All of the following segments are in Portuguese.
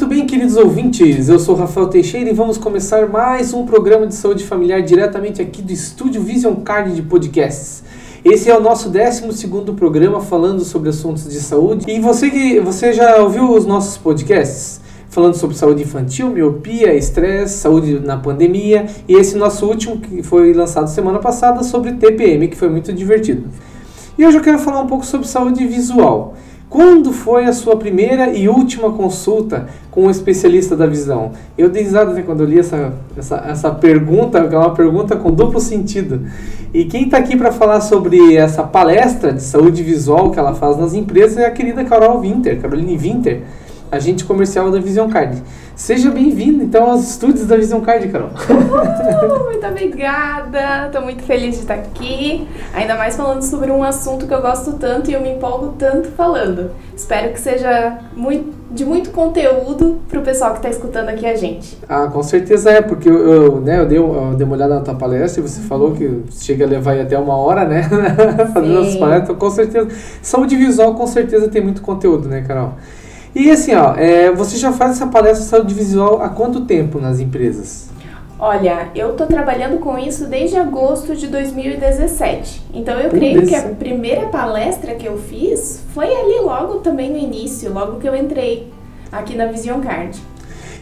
muito bem, queridos ouvintes. Eu sou Rafael Teixeira e vamos começar mais um programa de saúde familiar diretamente aqui do estúdio Vision Card de Podcasts. Esse é o nosso 12 programa falando sobre assuntos de saúde. E você que você já ouviu os nossos podcasts? Falando sobre saúde infantil, miopia, estresse, saúde na pandemia. E esse nosso último, que foi lançado semana passada, sobre TPM, que foi muito divertido. E hoje eu quero falar um pouco sobre saúde visual. Quando foi a sua primeira e última consulta com um especialista da visão? Eu dei risada né, quando eu li essa, essa, essa pergunta, é uma pergunta com duplo sentido. E quem está aqui para falar sobre essa palestra de saúde visual que ela faz nas empresas é a querida Carol Winter, Caroline Winter agente comercial da Vision Card. Seja bem-vindo, então, aos estúdios da Vision Card, Carol. Uhul, muito obrigada, estou muito feliz de estar aqui, ainda mais falando sobre um assunto que eu gosto tanto e eu me empolgo tanto falando. Espero que seja muito, de muito conteúdo para o pessoal que está escutando aqui a gente. Ah, com certeza é, porque eu, eu né, eu, dei, eu dei uma olhada na tua palestra e você falou que chega a levar até uma hora, né, fazendo as palestras, com certeza. Saúde visual, com certeza, tem muito conteúdo, né, Carol? E assim, ó, é, você já faz essa palestra de saúde visual há quanto tempo nas empresas? Olha, eu estou trabalhando com isso desde agosto de 2017. Então eu creio que a primeira palestra que eu fiz foi ali logo também no início, logo que eu entrei aqui na Vision Card.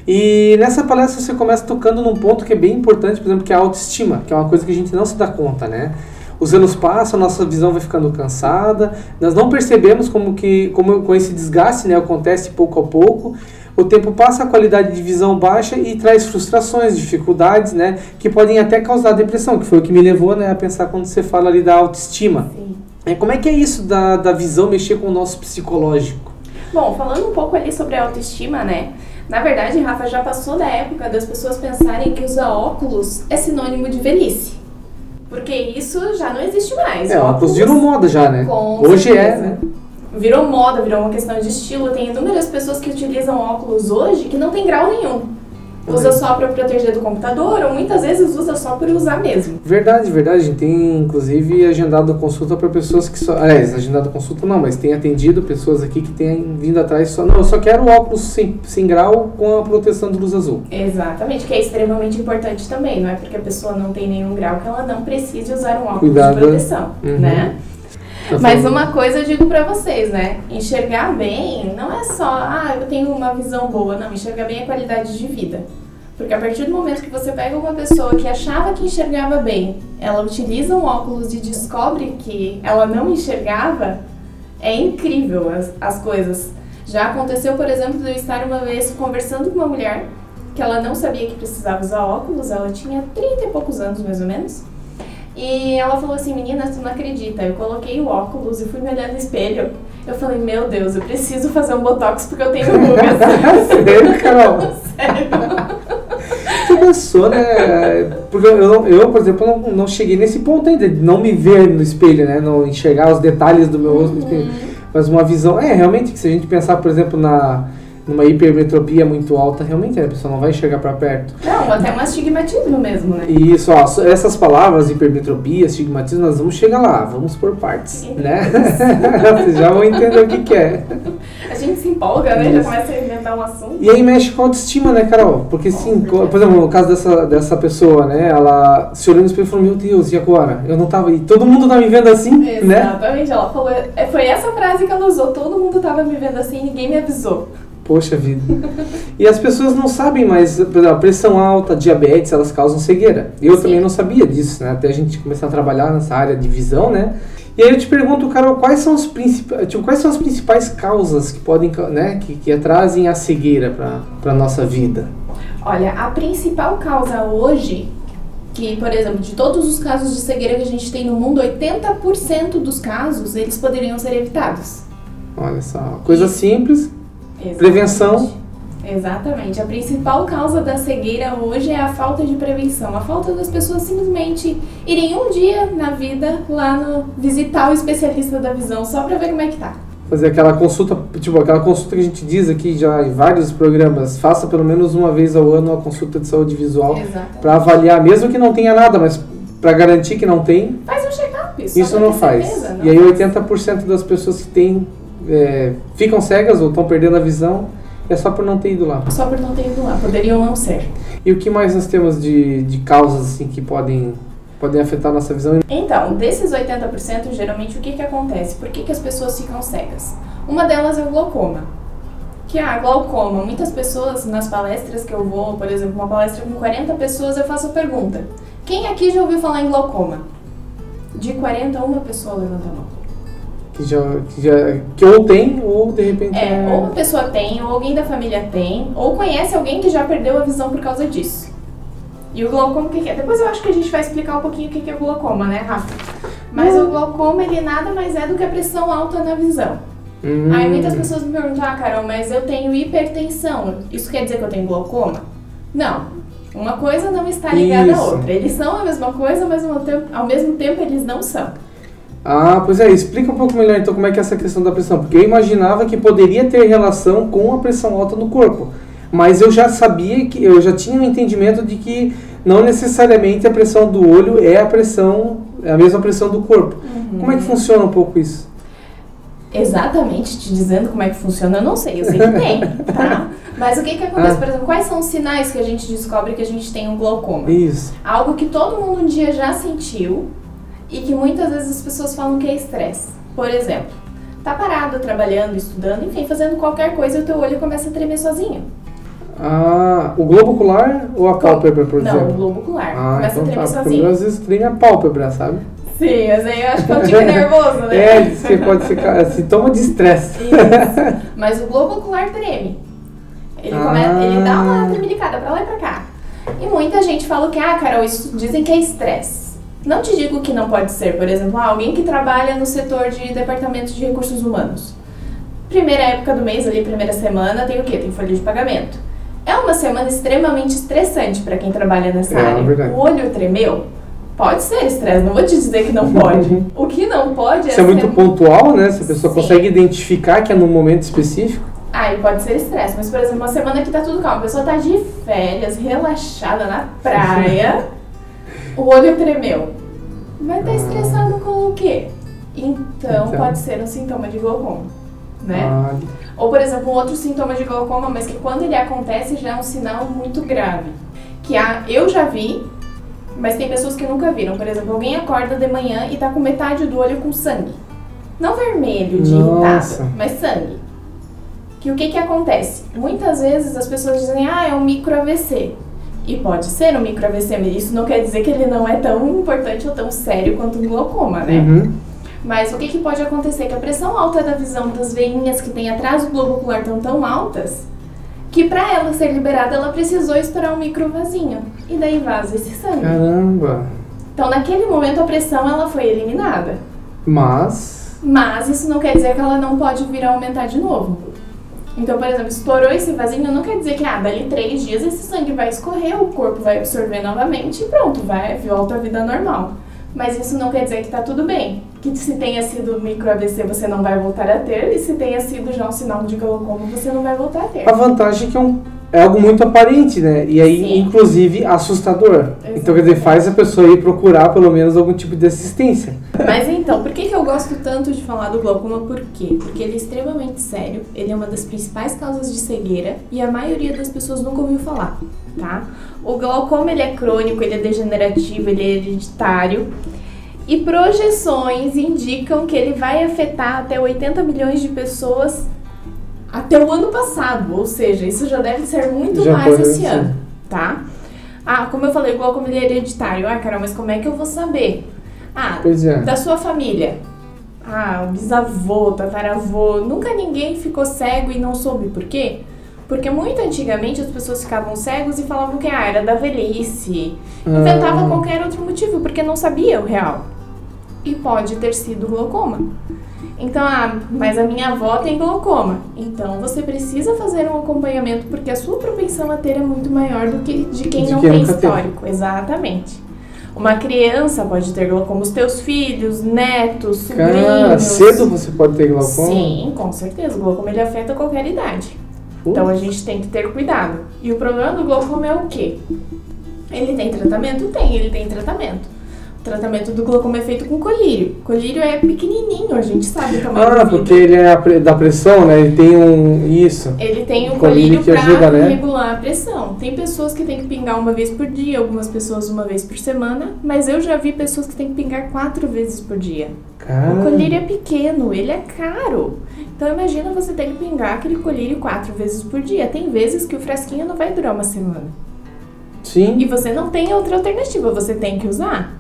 E nessa palestra você começa tocando num ponto que é bem importante, por exemplo, que é a autoestima, que é uma coisa que a gente não se dá conta, né? Os anos passam, a nossa visão vai ficando cansada, nós não percebemos como que como com esse desgaste né, acontece pouco a pouco. O tempo passa, a qualidade de visão baixa e traz frustrações, dificuldades, né, que podem até causar depressão, que foi o que me levou né, a pensar quando você fala ali da autoestima. Sim. É, como é que é isso da, da visão mexer com o nosso psicológico? Bom, falando um pouco ali sobre a autoestima, né? Na verdade, Rafa, já passou da época das pessoas pensarem que usar óculos é sinônimo de velhice. Porque isso já não existe mais. É, óculos virou moda já, né? Hoje é, né? Virou moda, virou uma questão de estilo. Tem inúmeras pessoas que utilizam óculos hoje que não tem grau nenhum usa só para proteger do computador ou muitas vezes usa só por usar mesmo. Verdade, verdade. Tem inclusive agendado consulta para pessoas que só. Aliás, agendado consulta não, mas tem atendido pessoas aqui que têm vindo atrás só. Não, eu só quero óculos sem, sem grau com a proteção de luz azul. Exatamente, que é extremamente importante também. Não é porque a pessoa não tem nenhum grau que ela não precise usar um óculos Cuidado. de proteção, uhum. né? Tá Mas uma coisa eu digo para vocês, né? Enxergar bem não é só, ah, eu tenho uma visão boa. Não, enxergar bem é qualidade de vida. Porque a partir do momento que você pega uma pessoa que achava que enxergava bem, ela utiliza um óculos e descobre que ela não enxergava, é incrível as, as coisas. Já aconteceu, por exemplo, de eu estar uma vez conversando com uma mulher que ela não sabia que precisava usar óculos, ela tinha 30 e poucos anos mais ou menos. E ela falou assim, menina, tu não acredita, eu coloquei o óculos e fui me olhar no espelho. Eu falei, meu Deus, eu preciso fazer um botox porque eu tenho rugas. Sério, Carol? Sério. Você pensou, né? Porque eu, eu por exemplo, não, não cheguei nesse ponto ainda, de não me ver no espelho, né? Não enxergar os detalhes do meu rosto no espelho. Uhum. Mas uma visão. É, realmente, que se a gente pensar, por exemplo, na numa hipermetropia muito alta, realmente a pessoa não vai chegar para perto. Não, até um astigmatismo mesmo, né? Isso, ó, essas palavras, hipermetropia, astigmatismo, nós vamos chegar lá, vamos por partes, né? Vocês já vão entender o que, que é. A gente se empolga, né? Isso. Já começa a inventar um assunto. E aí mexe com a autoestima, né, Carol? Porque sim, por exemplo, no caso dessa, dessa pessoa, né, ela se olhou no espelho e falou, meu Deus, e agora? Eu não tava, e todo mundo tá me vendo assim, Exatamente. né? Exatamente, ela falou, é, foi essa frase que ela usou, todo mundo tava me vendo assim, ninguém me avisou. Poxa vida. E as pessoas não sabem, mas por exemplo, pressão alta, diabetes, elas causam cegueira. Eu Sim. também não sabia disso, né? Até a gente começar a trabalhar nessa área de visão, né? E aí eu te pergunto, Carol, quais são, os principais, tipo, quais são as principais causas que podem, né, que, que trazem a cegueira para a nossa vida? Olha, a principal causa hoje, que, por exemplo, de todos os casos de cegueira que a gente tem no mundo, 80% dos casos, eles poderiam ser evitados. Olha só, coisa simples, Exatamente. Prevenção. Exatamente. A principal causa da cegueira hoje é a falta de prevenção. A falta das pessoas simplesmente irem um dia na vida lá no visitar o especialista da visão só para ver como é que tá. Fazer aquela consulta, tipo, aquela consulta que a gente diz aqui já em vários programas, faça pelo menos uma vez ao ano uma consulta de saúde visual para avaliar, mesmo que não tenha nada, mas para garantir que não tem. Faz um check-up. Isso não faz. Certeza, não e aí 80% das pessoas que têm é, ficam cegas ou estão perdendo a visão É só por não ter ido lá. Só por não ter ido lá. Poderiam não ser. E o que mais nós temos de, de causas assim, que podem, podem afetar a nossa visão? Então, desses 80%, geralmente o que, que acontece? Por que, que as pessoas ficam cegas? Uma delas é o glaucoma. Que, ah, glaucoma. Muitas pessoas, nas palestras que eu vou, por exemplo, uma palestra com 40 pessoas, eu faço a pergunta. Quem aqui já ouviu falar em glaucoma? De 40, uma pessoa levanta a mão. Que, já, que, já, que ou tem, ou de repente. É, é, ou uma pessoa tem, ou alguém da família tem, ou conhece alguém que já perdeu a visão por causa disso. E o glaucoma, o que, que é? Depois eu acho que a gente vai explicar um pouquinho o que, que é o glaucoma, né, Rafa? Mas o glaucoma, ele nada mais é do que a pressão alta na visão. Hum. Aí muitas pessoas me perguntam, ah, Carol, mas eu tenho hipertensão. Isso quer dizer que eu tenho glaucoma? Não. Uma coisa não está ligada Isso. à outra. Eles são a mesma coisa, mas ao mesmo tempo eles não são. Ah, pois é, explica um pouco melhor então como é que é essa questão da pressão, porque eu imaginava que poderia ter relação com a pressão alta no corpo, mas eu já sabia que eu já tinha um entendimento de que não necessariamente a pressão do olho é a pressão, é a mesma pressão do corpo. Uhum. Como é que funciona um pouco isso? Exatamente te dizendo como é que funciona, eu não sei, eu sei que tem, tá? Mas o que que acontece, ah. por exemplo, quais são os sinais que a gente descobre que a gente tem um glaucoma? Isso. Algo que todo mundo um dia já sentiu, e que muitas vezes as pessoas falam que é estresse. Por exemplo, tá parado trabalhando, estudando, enfim, fazendo qualquer coisa e o teu olho começa a tremer sozinho. Ah, o globo ocular ou a pálpebra, por exemplo? Não, o globo ocular. Ah, começa então a tremer tá, sozinho. Às vezes treme a pálpebra, sabe? Sim, mas aí eu acho que é um tique nervoso, né? É, que pode ficar é sintoma de estresse. Mas o globo ocular treme. Ele, ah. começa, ele dá uma tremelicada pra lá e pra cá. E muita gente fala que, ah, Carol, isso dizem que é estresse. Não te digo que não pode ser, por exemplo, ah, alguém que trabalha no setor de departamento de recursos humanos. Primeira época do mês, ali, primeira semana, tem o quê? Tem folha de pagamento. É uma semana extremamente estressante para quem trabalha nessa é, área. Verdade. O olho tremeu? Pode ser estresse, não vou te dizer que não pode. o que não pode é. Isso é muito pontual, né? Se a pessoa Sim. consegue identificar que é num momento específico. Aí pode ser estresse, mas por exemplo, uma semana que tá tudo calmo, a pessoa tá de férias, relaxada na praia. o olho tremeu. Vai estar tá estressado com o quê? Então, então, pode ser um sintoma de glaucoma, né? Ah. Ou, por exemplo, um outro sintoma de glaucoma, mas que quando ele acontece já é um sinal muito grave. Que a, eu já vi, mas tem pessoas que nunca viram. Por exemplo, alguém acorda de manhã e tá com metade do olho com sangue. Não vermelho de Nossa. irritado, mas sangue. Que o que que acontece? Muitas vezes as pessoas dizem, ah, é um micro AVC. E pode ser um micro AVC, mas isso não quer dizer que ele não é tão importante ou tão sério quanto um glaucoma, né? Uhum. Mas o que, que pode acontecer? Que a pressão alta da visão das veinhas que tem atrás do globo ocular estão tão altas que para ela ser liberada ela precisou estourar um microvasinho. E daí vaza esse sangue. Caramba! Então naquele momento a pressão ela foi eliminada. Mas. Mas isso não quer dizer que ela não pode vir a aumentar de novo. Então, por exemplo, estourou esse vasinho, não quer dizer que, ah, dali três dias esse sangue vai escorrer, o corpo vai absorver novamente e pronto, vai, volta à vida normal. Mas isso não quer dizer que tá tudo bem. Que se tenha sido micro AVC você não vai voltar a ter, e se tenha sido já um sinal de glaucoma você não vai voltar a ter. A vantagem é que é um é algo muito aparente, né? E aí, Sim. inclusive, assustador. Exatamente. Então, quer dizer, faz a pessoa ir procurar pelo menos algum tipo de assistência. Mas então, por que, que eu gosto tanto de falar do glaucoma? Por quê? Porque ele é extremamente sério, ele é uma das principais causas de cegueira e a maioria das pessoas nunca ouviu falar, tá? O glaucoma, ele é crônico, ele é degenerativo, ele é hereditário. E projeções indicam que ele vai afetar até 80 milhões de pessoas até o ano passado, ou seja, isso já deve ser muito já mais esse ano, tá? Ah, como eu falei, igual é hereditário. Ah, Carol, mas como é que eu vou saber? Ah, é. da sua família. Ah, bisavô, tataravô. Nunca ninguém ficou cego e não soube por quê? Porque muito antigamente as pessoas ficavam cegos e falavam que ah, era da velhice. Ah. Inventava qualquer outro motivo, porque não sabia o real. E pode ter sido glaucoma. Então, ah, mas a minha avó tem glaucoma. Então você precisa fazer um acompanhamento porque a sua propensão a ter é muito maior do que de quem de não tem histórico. Tem. Exatamente. Uma criança pode ter glaucoma, os teus filhos, netos, sobrinhos. Cara, cedo você pode ter glaucoma? Sim, com certeza. O glaucoma ele afeta qualquer idade. Então a gente tem que ter cuidado. E o problema do glaucoma é o quê? Ele tem tratamento? Tem, ele tem tratamento. Tratamento do glaucoma é feito com colírio. Colírio é pequenininho, a gente sabe também. Ah, porque ele é da pressão, né? Ele tem um. Isso. Ele tem um colírio, colírio que ajuda, né? regular a pressão. Tem pessoas que tem que pingar uma vez por dia, algumas pessoas uma vez por semana, mas eu já vi pessoas que tem que pingar quatro vezes por dia. O colírio é pequeno, ele é caro. Então imagina você ter que pingar aquele colírio quatro vezes por dia. Tem vezes que o frasquinho não vai durar uma semana. Sim. E você não tem outra alternativa, você tem que usar.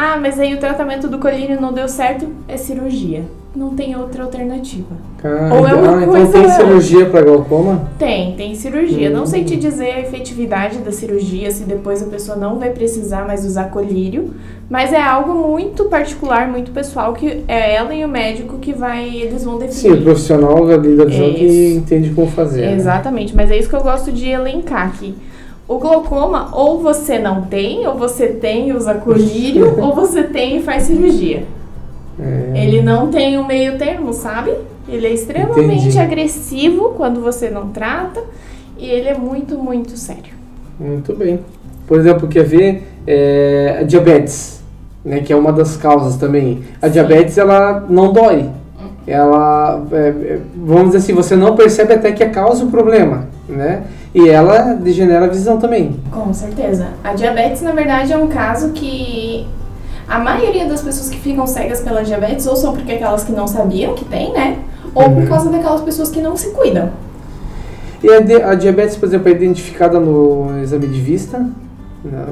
Ah, mas aí o tratamento do colírio não deu certo, é cirurgia. Não tem outra alternativa. Ah, ou é uma ah, então coisa... então tem cirurgia para glaucoma? Tem, tem cirurgia. Hum. Não sei te dizer a efetividade da cirurgia, se depois a pessoa não vai precisar mais usar colírio, mas é algo muito particular, muito pessoal, que é ela e o médico que vai, eles vão definir. Sim, o profissional ali da visão que entende como fazer. Né? Exatamente, né? mas é isso que eu gosto de elencar aqui. O glaucoma, ou você não tem, ou você tem e usa colírio, ou você tem e faz cirurgia. É. Ele não tem um meio termo, sabe? Ele é extremamente Entendi. agressivo quando você não trata e ele é muito, muito sério. Muito bem. Por exemplo, quer ver é, a diabetes, né, que é uma das causas também. A Sim. diabetes, ela não dói. Ela, é, é, vamos dizer assim, você não percebe até que é causa o problema, né? E ela degenera a visão também. Com certeza. A diabetes, na verdade, é um caso que a maioria das pessoas que ficam cegas pela diabetes ou são porque aquelas que não sabiam que tem, né? Ou uhum. por causa daquelas pessoas que não se cuidam. E a, a diabetes, por exemplo, é identificada no exame de vista,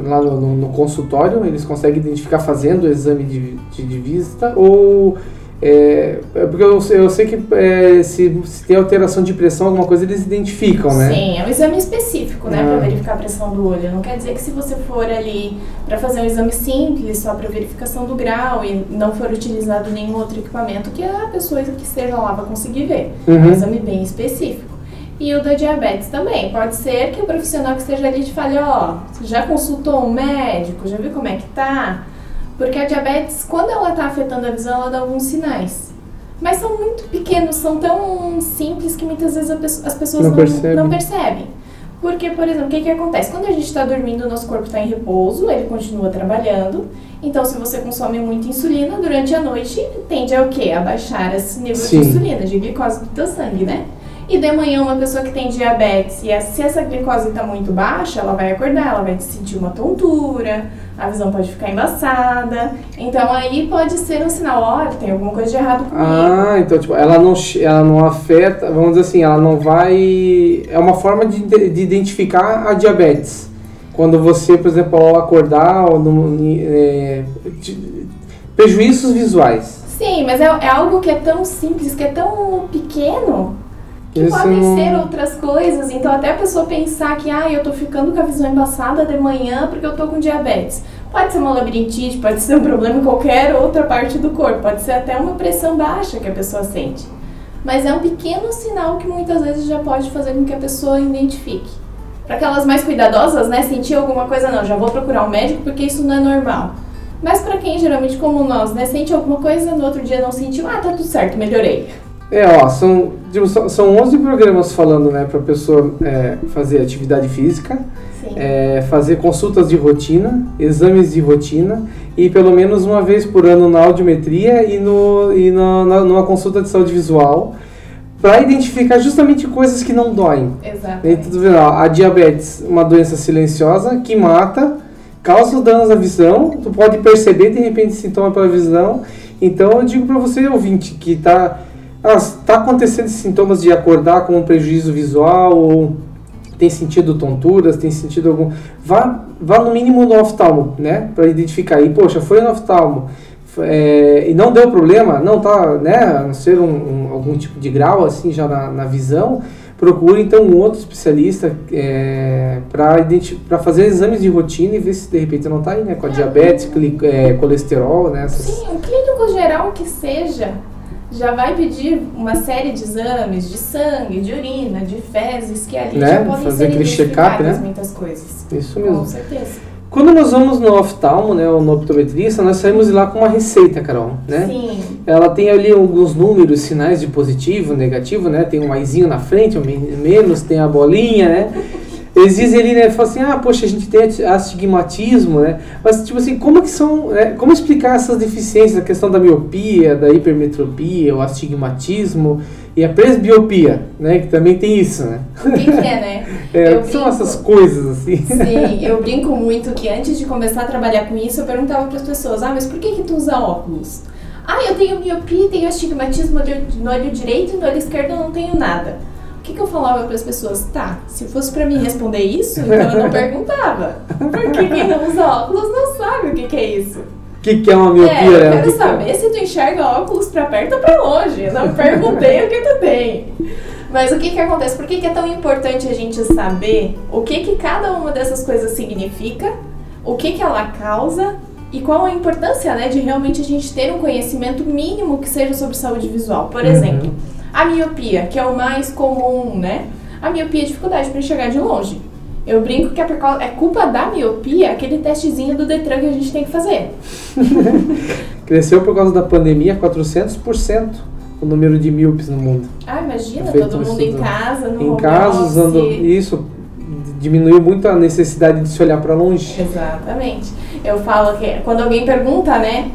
lá no, no, no consultório, eles conseguem identificar fazendo o exame de, de, de vista ou é, é, porque eu, eu sei que é, se, se, tem alteração de pressão, alguma coisa, eles identificam, né? Sim, é um exame específico, né, ah. para verificar a pressão do olho. Não quer dizer que se você for ali para fazer um exame simples, só para verificação do grau e não for utilizado nenhum outro equipamento, que a pessoa que esteja lá vai conseguir ver. Uhum. É um uhum. exame bem específico. E o da diabetes também. Pode ser que o profissional que esteja ali te fale, ó, oh, já consultou um médico, já viu como é que tá? Porque a diabetes, quando ela está afetando a visão, ela dá alguns sinais. Mas são muito pequenos, são tão simples que muitas vezes as pessoas não, não, percebe. não percebem. Porque, por exemplo, o que, que acontece? Quando a gente está dormindo, o nosso corpo está em repouso, ele continua trabalhando. Então, se você consome muita insulina durante a noite, tende a o quê? A baixar esse nível Sim. de insulina, de glicose do teu sangue, né? E de manhã, uma pessoa que tem diabetes, e se essa glicose está muito baixa, ela vai acordar, ela vai sentir uma tontura, a visão pode ficar embaçada. Então aí pode ser um sinal, olha, tem alguma coisa de errado comigo. Ah, então tipo, ela não, ela não afeta, vamos dizer assim, ela não vai. É uma forma de, de identificar a diabetes. Quando você, por exemplo, ao acordar, ou no, é, prejuízos visuais. Sim, mas é, é algo que é tão simples, que é tão pequeno que podem não... ser outras coisas. Então, até a pessoa pensar que, ah, eu tô ficando com a visão embaçada de manhã porque eu tô com diabetes. Pode ser uma labirintite, pode ser um problema em qualquer outra parte do corpo, pode ser até uma pressão baixa que a pessoa sente. Mas é um pequeno sinal que muitas vezes já pode fazer com que a pessoa identifique. Para aquelas mais cuidadosas, né, sentir alguma coisa, não, já vou procurar um médico porque isso não é normal. Mas para quem geralmente como nós, né, sente alguma coisa, no outro dia não sentiu, ah, tá tudo certo, melhorei. É, ó, são, tipo, são 11 programas falando, né, para a pessoa é, fazer atividade física, é, fazer consultas de rotina, exames de rotina e pelo menos uma vez por ano na audiometria e, no, e na, na, numa consulta de saúde visual para identificar justamente coisas que não doem. Exato. A diabetes, uma doença silenciosa que mata, causa danos à visão, tu pode perceber de repente sintoma pela visão. Então eu digo para você, ouvinte, que está está ah, acontecendo sintomas de acordar com um prejuízo visual ou tem sentido tonturas, tem sentido algum. Vá, vá no mínimo no oftalmo, né? Para identificar. E, poxa, foi no oftalmo é, e não deu problema, não tá, né? A não ser um, um, algum tipo de grau assim já na, na visão, procure então um outro especialista é, para fazer exames de rotina e ver se de repente não está aí, né? Com a diabetes, é, colesterol, né? Essas... Sim, um clínico geral que seja já vai pedir uma série de exames de sangue, de urina, de fezes, que ali né? já podem Fazer ser identificadas né? muitas coisas. Isso mesmo. Com certeza. Quando nós vamos no oftalmo, né, ou no optometrista, nós saímos de lá com uma receita, Carol, né? Sim. Ela tem ali alguns números, sinais de positivo, negativo, né? Tem um maisinho na frente, um menos, tem a bolinha, né? Eles dizem ali, né, falam assim, ah, poxa, a gente tem astigmatismo, né, mas, tipo assim, como que são, né, como explicar essas deficiências, a questão da miopia, da hipermetropia, o astigmatismo e a presbiopia, né, que também tem isso, né? O que, que é, né? é, que são essas coisas, assim? Sim, eu brinco muito que antes de começar a trabalhar com isso, eu perguntava para as pessoas, ah, mas por que que tu usa óculos? Ah, eu tenho miopia, tenho astigmatismo no olho direito e no olho esquerdo eu não tenho nada que, que eu falava para as pessoas? Tá, se fosse para mim responder isso, então eu não perguntava. Porque quem não usa óculos não sabe o que, que é isso. O que, que é uma miopia? É, eu né? quero saber se tu enxerga óculos para perto ou para longe. Eu não perguntei o que tu tem. Mas o que, que acontece? Por que, que é tão importante a gente saber o que, que cada uma dessas coisas significa, o que, que ela causa e qual a importância né, de realmente a gente ter um conhecimento mínimo que seja sobre saúde visual. Por uhum. exemplo, a miopia, que é o mais comum, né? A miopia é dificuldade para enxergar de longe. Eu brinco que é, é culpa da miopia aquele testezinho do Detran que a gente tem que fazer. Cresceu por causa da pandemia 400% o número de míopes no mundo. Ah, imagina, todo mundo em casa, no Em casa, usando isso, diminuiu muito a necessidade de se olhar para longe. Exatamente. Eu falo que quando alguém pergunta, né?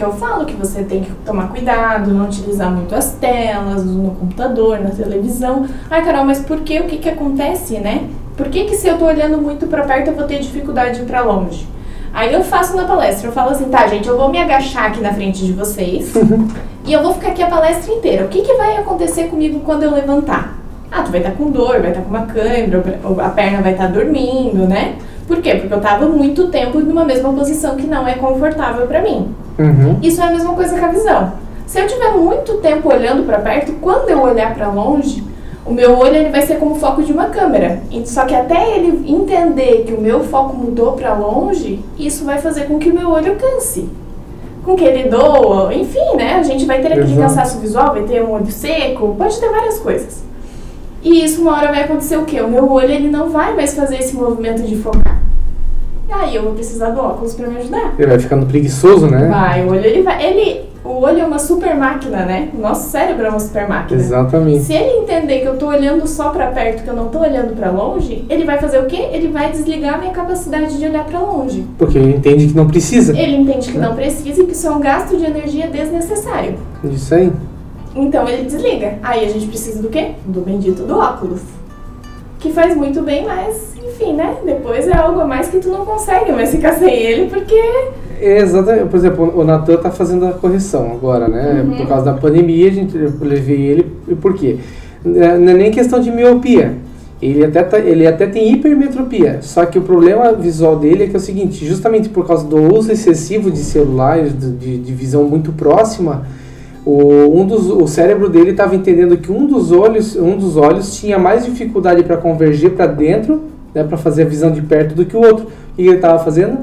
Que eu falo que você tem que tomar cuidado, não utilizar muito as telas no computador, na televisão. Ai, Carol, mas por que? O que que acontece, né? Por que que se eu tô olhando muito para perto eu vou ter dificuldade de ir para longe? Aí eu faço na palestra, eu falo assim, tá, gente, eu vou me agachar aqui na frente de vocês e eu vou ficar aqui a palestra inteira. O que que vai acontecer comigo quando eu levantar? Ah, tu vai estar tá com dor, vai estar tá com uma câimbra, a perna vai estar tá dormindo, né? Por quê? Porque eu tava muito tempo numa mesma posição que não é confortável para mim. Uhum. Isso é a mesma coisa com a visão. Se eu tiver muito tempo olhando para perto, quando eu olhar para longe, o meu olho ele vai ser como o foco de uma câmera. Só que até ele entender que o meu foco mudou para longe, isso vai fazer com que o meu olho canse. Com que ele doa, enfim, né? A gente vai ter aquele Exato. cansaço visual, vai ter um olho seco, pode ter várias coisas. E isso uma hora vai acontecer o quê? O meu olho ele não vai mais fazer esse movimento de focar. Aí eu vou precisar do óculos para me ajudar. Ele vai ficando preguiçoso, né? Vai, o olho ele vai. Ele, o olho é uma super máquina, né? O nosso cérebro é uma super máquina. Exatamente. Se ele entender que eu tô olhando só para perto, que eu não tô olhando para longe, ele vai fazer o quê? Ele vai desligar a minha capacidade de olhar para longe. Porque ele entende que não precisa. Ele entende que não precisa e que isso é um gasto de energia desnecessário. Isso aí. Então ele desliga. Aí a gente precisa do quê? Do bendito do óculos. Que faz muito bem, mas enfim, né? Depois é algo a mais que tu não consegue mais ficar sem ele, porque. Exatamente. Por exemplo, o Natan tá fazendo a correção agora, né? Uhum. Por causa da pandemia, a gente, eu levei ele. E por quê? Não é nem questão de miopia. Ele até, tá, ele até tem hipermetropia. Só que o problema visual dele é que é o seguinte: justamente por causa do uso excessivo de celulares, de, de visão muito próxima o, um dos, o cérebro dele estava entendendo que um dos olhos, um dos olhos tinha mais dificuldade para convergir para dentro, né, para fazer a visão de perto do que o outro. O que ele estava fazendo?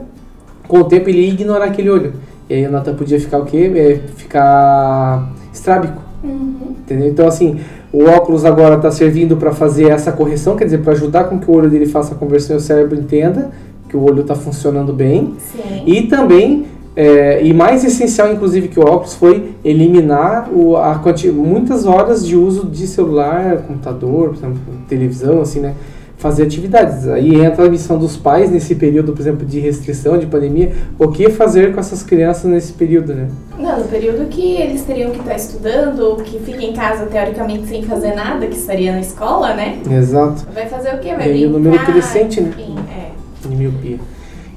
Com o tempo ele ia ignorar aquele olho. E aí o Nathan podia ficar o quê? É, ficar estrábico. Uhum. Entendeu? Então assim, o óculos agora está servindo para fazer essa correção, quer dizer, para ajudar com que o olho dele faça a conversão e o cérebro entenda que o olho está funcionando bem. Sim. E também é, e mais essencial, inclusive, que o óculos foi eliminar o, a muitas horas de uso de celular, computador, por exemplo, televisão, assim, né? Fazer atividades. Aí entra a missão dos pais nesse período, por exemplo, de restrição, de pandemia. O que fazer com essas crianças nesse período, né? Não, no período que eles teriam que estar estudando, ou que fica em casa teoricamente sem fazer nada, que estaria na escola, né? Exato. Vai fazer o quê? Vai e brincar, o número crescente, né? Enfim, é. De miopia.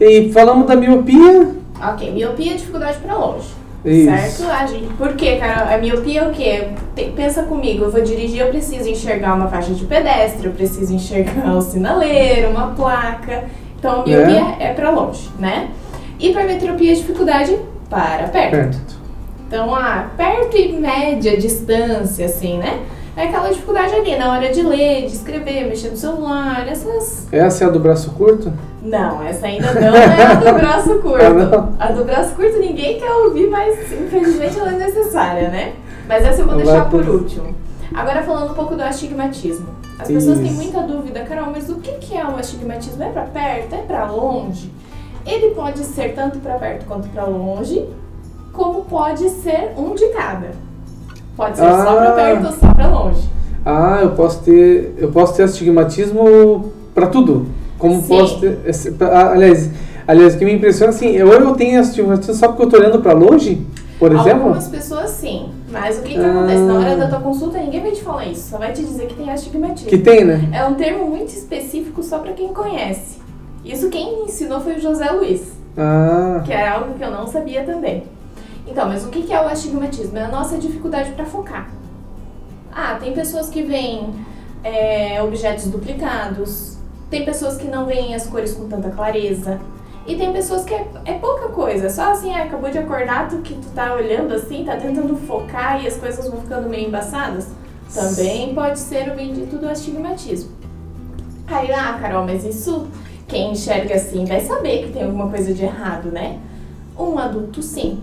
E falamos da miopia, Ok, miopia é dificuldade para longe. Isso. Certo? A gente, por quê, cara? A miopia é o quê? Tem, pensa comigo, eu vou dirigir, eu preciso enxergar uma faixa de pedestre, eu preciso enxergar o sinaleiro, uma placa. Então a miopia é, é para longe, né? Hipermetropia é dificuldade para perto. perto. Então, ah, perto e média distância, assim, né? É aquela dificuldade ali na hora de ler, de escrever, mexer no celular, essas. Essa é a do braço curto? Não, essa ainda não é a do braço curto. a do braço curto ninguém quer ouvir, mas infelizmente ela é necessária, né? Mas essa eu vou deixar por último. Agora falando um pouco do astigmatismo. As pessoas Isso. têm muita dúvida, Carol, mas o que é o astigmatismo? É para perto? É para longe? Ele pode ser tanto para perto quanto para longe, como pode ser um de cada. Pode ser ah. só pra perto ou só pra longe. Ah, eu posso ter. Eu posso ter astigmatismo para tudo. Como Sim. posso ter, aliás, aliás, o que me impressiona assim, ou eu tenho astigmatismo só porque eu tô olhando para longe, por exemplo? Algumas pessoas sim, mas o que, que ah. acontece? Na hora da tua consulta, ninguém vai te falar isso, só vai te dizer que tem astigmatismo. Que tem, né? É um termo muito específico só para quem conhece. Isso quem me ensinou foi o José Luiz, ah. que é algo que eu não sabia também. Então, mas o que é o astigmatismo? É a nossa dificuldade para focar. Ah, tem pessoas que veem é, objetos duplicados, tem pessoas que não veem as cores com tanta clareza, e tem pessoas que é, é pouca coisa, só assim, ah, acabou de acordar, tu que tu tá olhando assim, tá tentando focar e as coisas vão ficando meio embaçadas. Também pode ser o bendito do astigmatismo. Aí, ah, Carol, mas isso quem enxerga assim vai saber que tem alguma coisa de errado, né? Um adulto sim,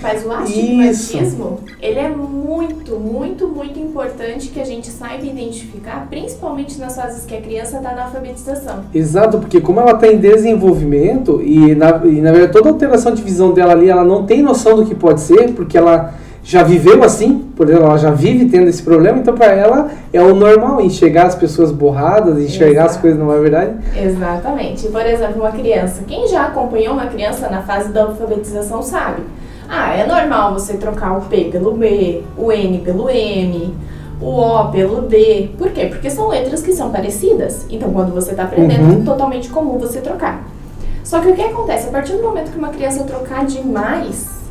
mas o astigmatismo, ele é muito, muito, muito importante que a gente saiba identificar, principalmente nas fases que a criança está na alfabetização. Exato, porque como ela está em desenvolvimento e na, e na verdade toda alteração de visão dela ali, ela não tem noção do que pode ser, porque ela já viveu assim, por exemplo, ela já vive tendo esse problema, então para ela é o normal enxergar as pessoas borradas, enxergar Exato. as coisas não é verdade? Exatamente. Por exemplo, uma criança, quem já acompanhou uma criança na fase da alfabetização sabe ah, é normal você trocar o P pelo B, o N pelo M, o O pelo D. Por quê? Porque são letras que são parecidas. Então, quando você está aprendendo, uhum. é totalmente comum você trocar. Só que o que acontece? A partir do momento que uma criança trocar demais,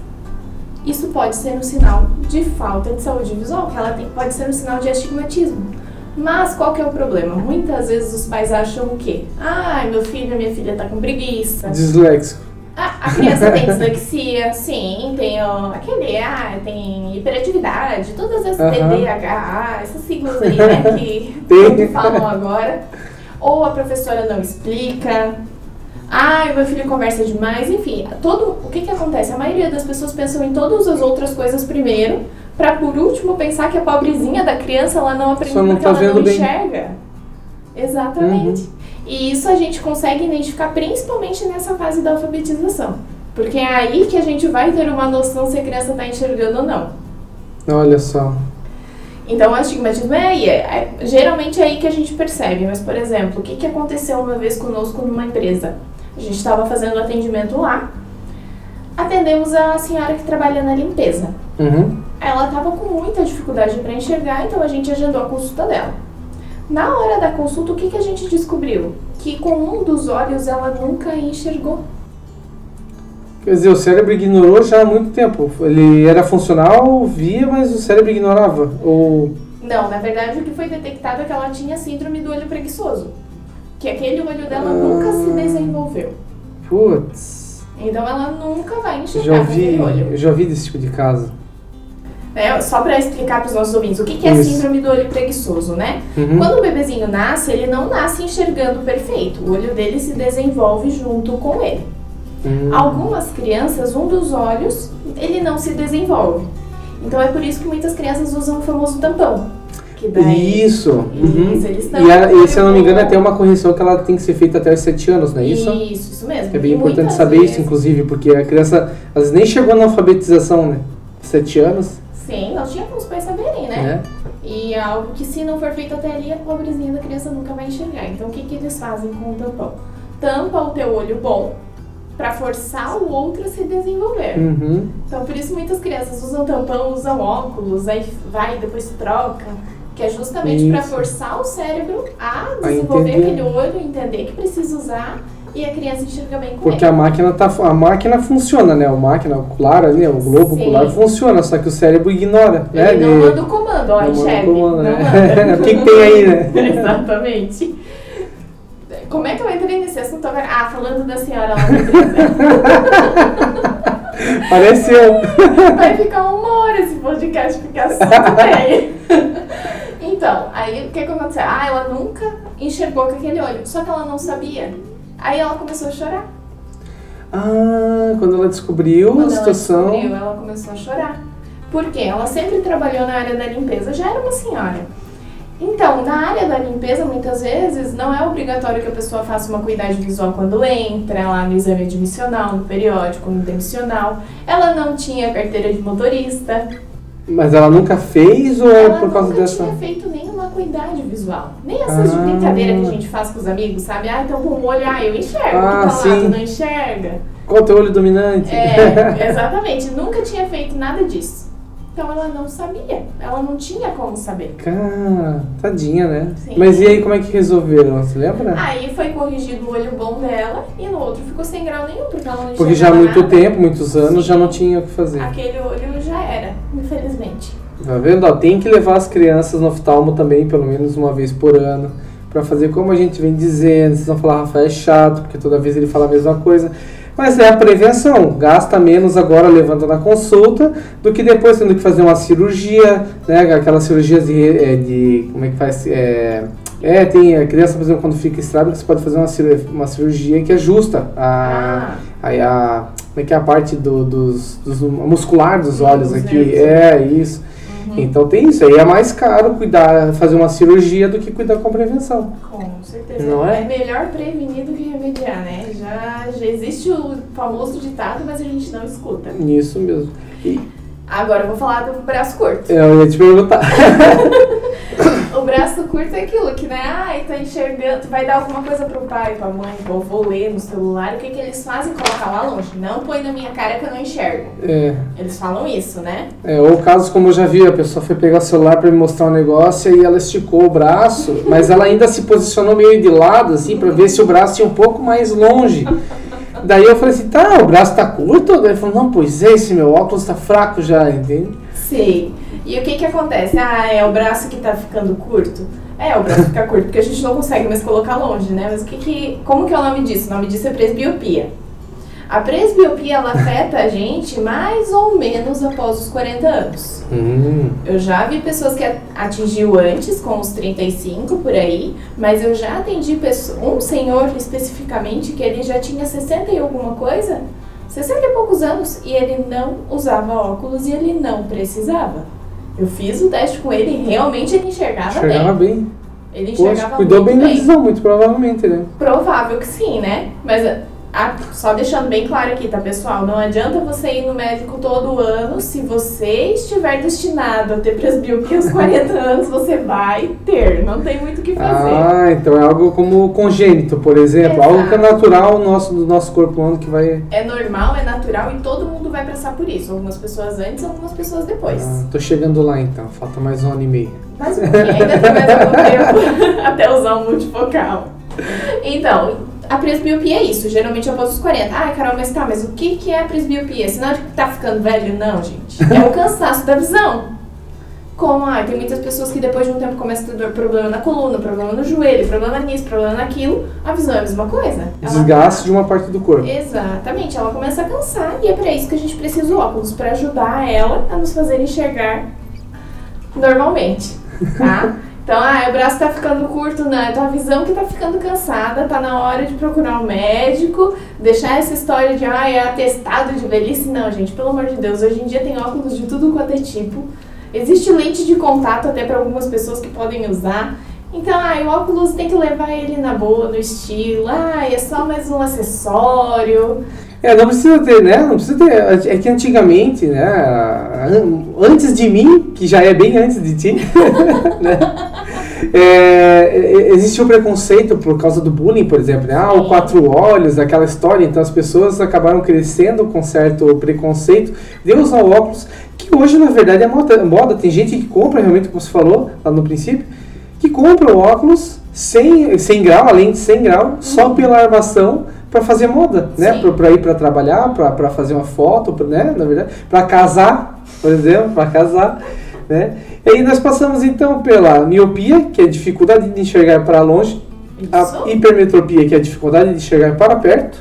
isso pode ser um sinal de falta de saúde visual, que ela tem, pode ser um sinal de astigmatismo. Mas qual que é o problema? Muitas vezes os pais acham o quê? Ah, meu filho, minha filha tá com preguiça. Disléxico. A, criança tem dislexia, sim, tem ó, aquele, ah, tem hiperatividade, todas as uhum. TDAH, essas siglas aí, né, que que falam agora. Ou a professora não explica, ah, meu filho conversa demais, enfim, todo, o que que acontece? A maioria das pessoas pensam em todas as outras coisas primeiro, para por último pensar que a pobrezinha da criança ela não aprende não porque tá ela não bem. enxerga. Exatamente. Uhum. E isso a gente consegue identificar principalmente nessa fase da alfabetização. Porque é aí que a gente vai ter uma noção se a criança está enxergando ou não. Olha só. Então, o astigmatismo é aí. É, é, geralmente é aí que a gente percebe. Mas, por exemplo, o que, que aconteceu uma vez conosco numa empresa? A gente estava fazendo atendimento lá. Atendemos a senhora que trabalha na limpeza. Uhum. Ela estava com muita dificuldade para enxergar, então a gente agendou a consulta dela. Na hora da consulta, o que, que a gente descobriu? Que com um dos olhos ela nunca enxergou. Quer dizer, o cérebro ignorou já há muito tempo. Ele era funcional, via, mas o cérebro ignorava? Ou... Não, na verdade o que foi detectado é que ela tinha síndrome do olho preguiçoso. Que aquele olho dela ah, nunca se desenvolveu. Putz. Então ela nunca vai enxergar já vi, olho. Eu já vi desse tipo de caso. É, só para explicar para os nossos ouvintes, o que, que é a síndrome do olho preguiçoso, né? Uhum. Quando o bebezinho nasce, ele não nasce enxergando perfeito. O olho dele se desenvolve junto com ele. Uhum. Algumas crianças, um dos olhos, ele não se desenvolve. Então é por isso que muitas crianças usam o famoso tampão. Daí, isso. Uhum. isso e, a, e se eu não me engano, é até uma correção que ela tem que ser feita até os 7 anos, não é isso? Isso, isso mesmo. É bem importante saber vezes. isso, inclusive, porque a criança às vezes nem chegou na alfabetização, né? 7 anos. Sim, nós tinha como os pais saberem, né? É. E é algo que se não for feito até ali, a pobrezinha da criança nunca vai enxergar. Então o que, que eles fazem com o tampão? Tampa o teu olho bom para forçar o outro a se desenvolver. Uhum. Então por isso muitas crianças usam tampão, usam óculos, aí vai depois troca. Que é justamente para forçar o cérebro a desenvolver aquele olho, entender que precisa usar e a criança enxerga bem com Porque ele. a máquina, tá, a máquina funciona, né? A máquina ocular ali, o globo Sim. ocular funciona, só que o cérebro ignora. Ele né? não manda o comando, ó, enxerga. Comando, né? o que, que tem aí, né? Exatamente. Como é que eu entrei nesse assunto agora? Ah, falando da senhora lá na. Pareceu. Vai ficar uma hora esse podcast, porque assunto tem. Então, aí o que, que aconteceu? Ah, ela nunca enxergou com aquele olho, só que ela não sabia Aí ela começou a chorar. Ah, quando ela descobriu quando a situação. Ela descobriu, ela começou a chorar. Por quê? Ela sempre trabalhou na área da limpeza, já era uma senhora. Então, na área da limpeza, muitas vezes, não é obrigatório que a pessoa faça uma cuidade visual quando entra, lá no exame admissional, no periódico, no demissional. Ela não tinha carteira de motorista. Mas ela nunca fez ou é por causa nunca dessa? Ela tinha feito nenhuma acuidade visual. Nem essas ah. de brincadeira que a gente faz com os amigos, sabe? Ah, então com o olho, ah, eu enxergo. Ah, tá lá, tu não enxerga. Qual o teu olho dominante? É, exatamente. Nunca tinha feito nada disso. Então ela não sabia. Ela não tinha como saber. Cara, tadinha, né? Sim. Mas e aí como é que resolveram? Você lembra? Aí foi corrigido o olho bom dela e no outro ficou sem grau nenhum, porque ela não Porque já há muito nada. tempo, muitos anos, Sim. já não tinha o que fazer. Aquele olho. Tá vendo? Ó, tem que levar as crianças no oftalmo também, pelo menos uma vez por ano, para fazer como a gente vem dizendo. Vocês vão falar, Rafael é chato, porque toda vez ele fala a mesma coisa. Mas é a prevenção. Gasta menos agora levando na consulta do que depois tendo que fazer uma cirurgia, né? Aquelas cirurgias de, é, de como é que faz? É, é, tem a criança, por exemplo, quando fica estrábica, você pode fazer uma cirurgia, uma cirurgia que ajusta a, ah. a, a, como é que é a parte do, dos, dos muscular dos olhos aqui. É, isso. Uhum. Então tem isso. Aí é mais caro cuidar, fazer uma cirurgia do que cuidar com prevenção. Com certeza. Não é? é melhor prevenir do que remediar, né? Já, já existe o famoso ditado, mas a gente não escuta. Isso mesmo. E... Agora eu vou falar do braço curto. Eu ia te perguntar. o braço curto é aquilo que, né? Ai, tá enxergando, tu vai dar alguma coisa pro pai, pra mãe, pro avô ler no celular. O que que eles fazem? Colocar lá longe. Não põe na minha cara que eu não enxergo. É. Eles falam isso, né? É, ou casos como eu já vi, a pessoa foi pegar o celular pra me mostrar um negócio e ela esticou o braço, mas ela ainda se posicionou meio de lado, assim, pra ver se o braço ia um pouco mais longe. Daí eu falei assim, tá, o braço tá curto? Daí ele falou, não, pois é, esse meu óculos tá fraco já, entende? Sei. E o que que acontece? Ah, é o braço que tá ficando curto? É, o braço fica curto, porque a gente não consegue mais colocar longe, né? Mas o que que... Como que é o nome disso? O nome disso é presbiopia. A presbiopia, ela afeta a gente mais ou menos após os 40 anos. Hum. Eu já vi pessoas que atingiu antes, com os 35 por aí, mas eu já atendi um senhor especificamente que ele já tinha 60 e alguma coisa, 60 e poucos anos, e ele não usava óculos e ele não precisava. Eu fiz o teste com ele e realmente ele enxergava, enxergava bem. bem. Ele enxergava Poxa, cuidou bem da visão, muito provavelmente, né? Provável que sim, né? Mas ah, só deixando bem claro aqui, tá, pessoal? Não adianta você ir no médico todo ano. Se você estiver destinado a ter presbiopia aos 40 anos, você vai ter. Não tem muito o que fazer. Ah, então é algo como congênito, por exemplo. Exato. Algo que é natural no nosso, do nosso corpo humano que vai. É normal, é natural e todo mundo vai passar por isso. Algumas pessoas antes, algumas pessoas depois. Ah, tô chegando lá então. Falta mais um ano e meio. Mais um pouquinho, ainda tem mais algum tempo até usar o multifocal. Então, a presbiopia é isso, geralmente após os 40. Ah, Carol, mas tá, mas o que, que é a presbiopia? Sinal de que tá ficando velho? Não, gente. É o cansaço da visão. Como, ah, tem muitas pessoas que depois de um tempo começam a ter problema na coluna, problema no joelho, problema nisso, problema naquilo. A visão é a mesma coisa. Desgaste de uma parte do corpo. Exatamente, ela começa a cansar e é para isso que a gente precisa do óculos, para ajudar ela a nos fazer enxergar normalmente, tá? Então, ah, o braço tá ficando curto, né? Tua visão que tá ficando cansada, tá na hora de procurar um médico, deixar essa história de, ah, é atestado de velhice. Não, gente, pelo amor de Deus, hoje em dia tem óculos de tudo quanto é tipo. Existe lente de contato até para algumas pessoas que podem usar. Então, ah, o óculos tem que levar ele na boa, no estilo. Ah, é só mais um acessório. É, não precisa ter, né? Não precisa ter. É que antigamente, né? Antes de mim, que já é bem antes de ti, né? É, existe o um preconceito por causa do bullying, por exemplo, né? Ah, o quatro olhos, aquela história. Então as pessoas acabaram crescendo com certo preconceito de usar óculos, que hoje na verdade é moda. moda. Tem gente que compra, realmente, como você falou lá no princípio, que compra o óculos sem, sem grau, além de 100 grau, só pela armação para fazer moda, né? Para ir para trabalhar, para fazer uma foto, pra, né? Na verdade, para casar, por exemplo, para casar, né? E aí nós passamos então pela miopia, que é a dificuldade de enxergar para longe, a hipermetropia, que é a dificuldade de enxergar para perto,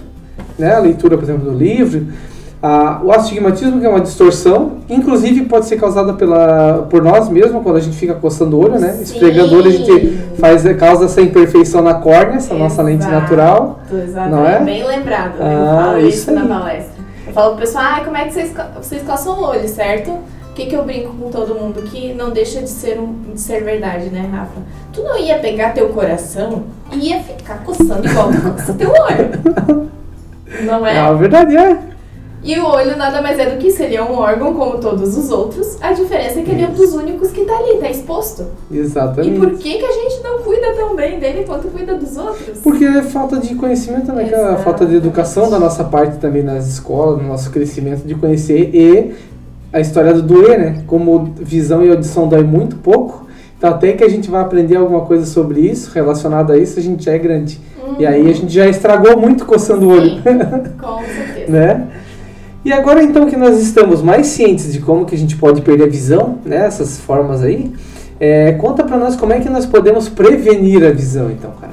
né? A leitura, por exemplo, do livro, ah, o astigmatismo, que é uma distorção, inclusive pode ser causada pela, por nós mesmos, quando a gente fica coçando o olho, né? Sim. Esfregando o olho, a gente faz, causa essa imperfeição na córnea, essa Exato. nossa lente natural. Exato. Não é? Bem lembrado, ah, eu falo isso, isso na palestra. Eu falo pro pessoal, ah, como é que vocês, vocês coçam o olho, certo? O que, que eu brinco com todo mundo? Que não deixa de ser, um, de ser verdade, né, Rafa? Tu não ia pegar teu coração e ia ficar coçando igual tu coça teu olho. Não é? É verdade é. E o olho nada mais é do que se ele é um órgão como todos os outros, a diferença é que ele é um dos únicos que está ali, está exposto. Exatamente. E por que, que a gente não cuida tão bem dele quanto cuida dos outros? Porque é falta de conhecimento, né? É falta de educação da nossa parte também nas escolas, no nosso crescimento de conhecer e a história do doer, né? Como visão e audição dói muito pouco, então até que a gente vai aprender alguma coisa sobre isso, relacionado a isso, a gente já é grande. Uhum. E aí a gente já estragou muito coçando o olho. Com certeza. né? E agora então que nós estamos mais cientes de como que a gente pode perder a visão, né, essas formas aí, é, conta para nós como é que nós podemos prevenir a visão então, cara,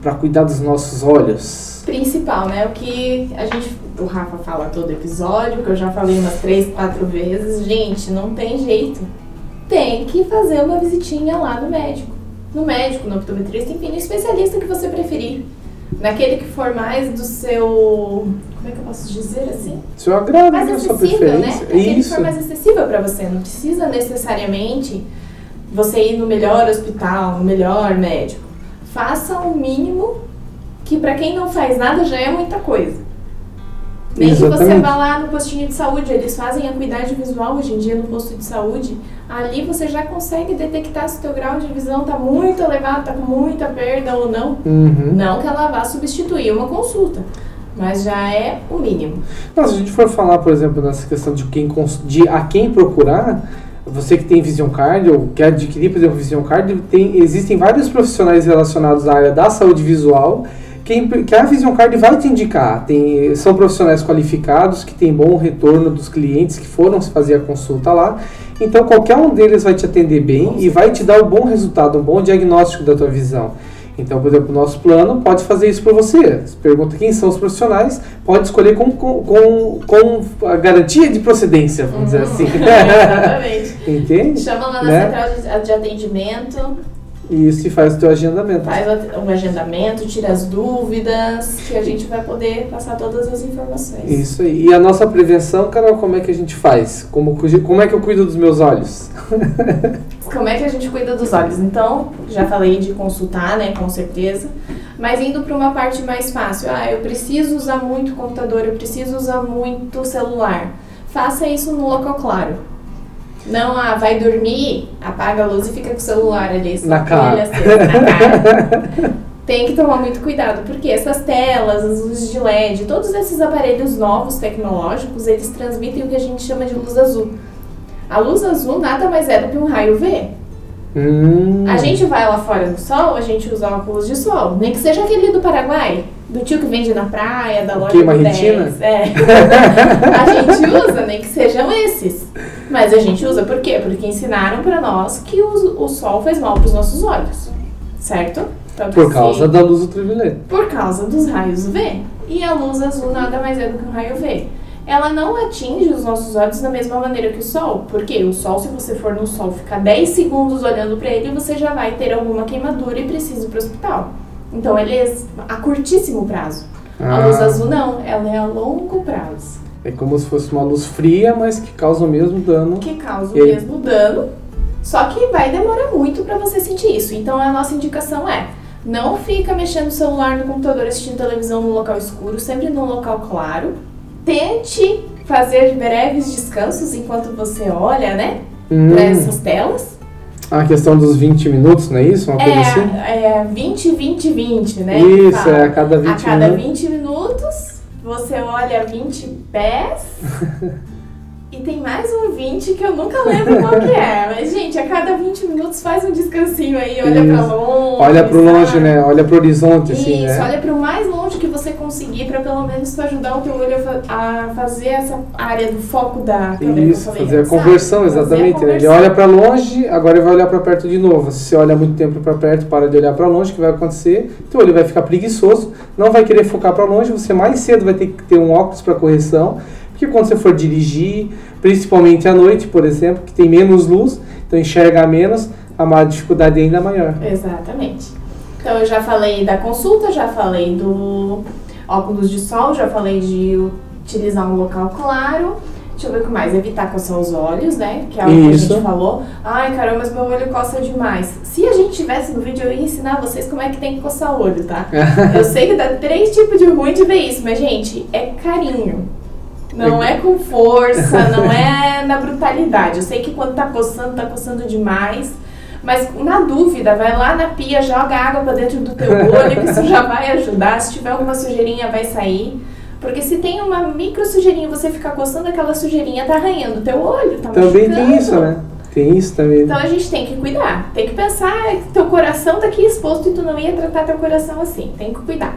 para cuidar dos nossos olhos. Principal, né, o que a gente, o Rafa fala todo episódio, que eu já falei umas três, quatro vezes, gente, não tem jeito, tem que fazer uma visitinha lá no médico, no médico, no optometrista, enfim, no especialista que você preferir naquele que for mais do seu. Como é que eu posso dizer assim? Seu agrado, mais acessível, sua preferência. Né? Aquele Isso. que for mais acessível para você. Não precisa necessariamente você ir no melhor hospital, no melhor médico. Faça o mínimo que para quem não faz nada já é muita coisa. Nem Exatamente. que você vá lá no postinho de saúde, eles fazem a cuidade visual hoje em dia no posto de saúde. Ali você já consegue detectar se o teu grau de visão está muito elevado, está com muita perda ou não. Uhum. Não que ela vá substituir uma consulta, mas já é o mínimo. Não, se a gente for falar, por exemplo, nessa questão de, quem, de a quem procurar, você que tem Vision Card ou quer adquirir, por exemplo, Vision Card, tem, existem vários profissionais relacionados à área da saúde visual quem, que a Vision Card vai te indicar. Tem, são profissionais qualificados que têm bom retorno dos clientes que foram fazer a consulta lá. Então qualquer um deles vai te atender bem e vai te dar um bom resultado, um bom diagnóstico da tua visão. Então, por exemplo, o nosso plano pode fazer isso para você. Você pergunta quem são os profissionais, pode escolher com, com, com, com a garantia de procedência, vamos uhum. dizer assim. Exatamente. Entende? Chama lá na né? central de atendimento e se faz o teu agendamento. Faz um agendamento, tira as dúvidas, que a gente vai poder passar todas as informações. Isso aí. E a nossa prevenção, Carol, como é que a gente faz? Como, como é que eu cuido dos meus olhos? como é que a gente cuida dos olhos? Então, já falei de consultar, né, com certeza. Mas indo para uma parte mais fácil. Ah, eu preciso usar muito computador, eu preciso usar muito celular. Faça isso no local claro não, ah, vai dormir, apaga a luz e fica com o celular ali. Na cara. Assim, na cara. Tem que tomar muito cuidado, porque essas telas, as luzes de LED, todos esses aparelhos novos tecnológicos, eles transmitem o que a gente chama de luz azul. A luz azul nada mais é do que um raio V. Hum. A gente vai lá fora no sol, a gente usa óculos de sol. Nem que seja aquele do Paraguai, do tio que vende na praia, da loja Queima retina? É. a gente usa, nem que sejam esses. Mas a gente usa por quê? Porque ensinaram para nós que o, o sol faz mal para os nossos olhos. Certo? Tanto por causa assim, da luz ultravioleta. Por causa dos raios V. E a luz azul nada mais é do que um raio V ela não atinge os nossos olhos da mesma maneira que o sol. Porque o sol, se você for no sol ficar 10 segundos olhando para ele, você já vai ter alguma queimadura e precisa ir para o hospital. Então ele é a curtíssimo prazo. Ah. A luz azul não, ela é a longo prazo. É como se fosse uma luz fria, mas que causa o mesmo dano. Que causa o mesmo dano, só que vai demorar muito para você sentir isso. Então a nossa indicação é: não fica mexendo no celular, no computador, assistindo televisão no local escuro, sempre num local claro tente fazer breves descansos enquanto você olha, né? Hum. Para essas telas. A questão dos 20 minutos, não é isso? Uma coisa é, assim? É 20, 20, 20, né? Isso, é a cada 20 minutos. A cada 20 minutos, você olha 20 pés. E tem mais um 20 que eu nunca lembro qual que é. Mas, gente, a cada 20 minutos faz um descansinho aí, olha Isso. pra longe. Olha pro sabe? longe, né? Olha pro horizonte, Isso, assim, né? Isso, olha pro mais longe que você conseguir pra pelo menos tu ajudar o teu olho a fazer essa área do foco da câmera Isso, falei, fazer a conversão, exatamente. A conversão. Né? Ele olha pra longe, agora ele vai olhar pra perto de novo. Se você olha muito tempo pra perto, para de olhar pra longe, o que vai acontecer? Teu olho vai ficar preguiçoso, não vai querer focar pra longe, você mais cedo vai ter que ter um óculos pra correção porque quando você for dirigir, principalmente à noite, por exemplo, que tem menos luz, então enxerga menos, a dificuldade é ainda maior. Exatamente. Então eu já falei da consulta, já falei do óculos de sol, já falei de utilizar um local claro. Deixa eu ver o que mais. Evitar coçar os olhos, né? Que é o que a gente falou. Ai, caramba, mas meu olho coça demais. Se a gente tivesse no vídeo, eu ia ensinar vocês como é que tem que coçar o olho, tá? eu sei que dá três tipos de ruim de ver isso, mas, gente, é carinho Não é com força, não é na brutalidade. Eu sei que quando tá coçando, tá coçando demais. Mas na dúvida, vai lá na pia, joga água para dentro do teu olho, que isso já vai ajudar. Se tiver alguma sujeirinha, vai sair. Porque se tem uma micro sujeirinha, você ficar coçando aquela sujeirinha, tá arranhando o teu olho, tá Também machucando. tem isso, né? Tem isso também. Então a gente tem que cuidar. Tem que pensar que teu coração tá aqui exposto e tu não ia tratar teu coração assim. Tem que cuidar.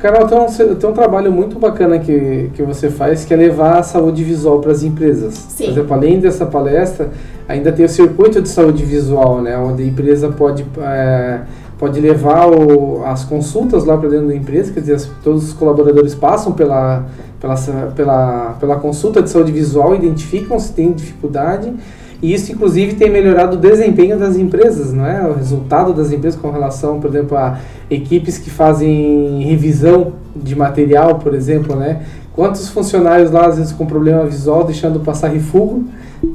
Carol, tem um, tem um trabalho muito bacana que, que você faz, que é levar a saúde visual para as empresas. Sim. Por exemplo, além dessa palestra, ainda tem o circuito de saúde visual, né? Onde a empresa pode, é, pode levar o, as consultas lá para dentro da empresa, quer dizer, todos os colaboradores passam pela, pela, pela, pela consulta de saúde visual, identificam se tem dificuldade e isso, inclusive, tem melhorado o desempenho das empresas, não é? O resultado das empresas com relação, por exemplo, a equipes que fazem revisão de material, por exemplo, né? Quantos funcionários lá, às vezes, com problema visual, deixando passar refugo,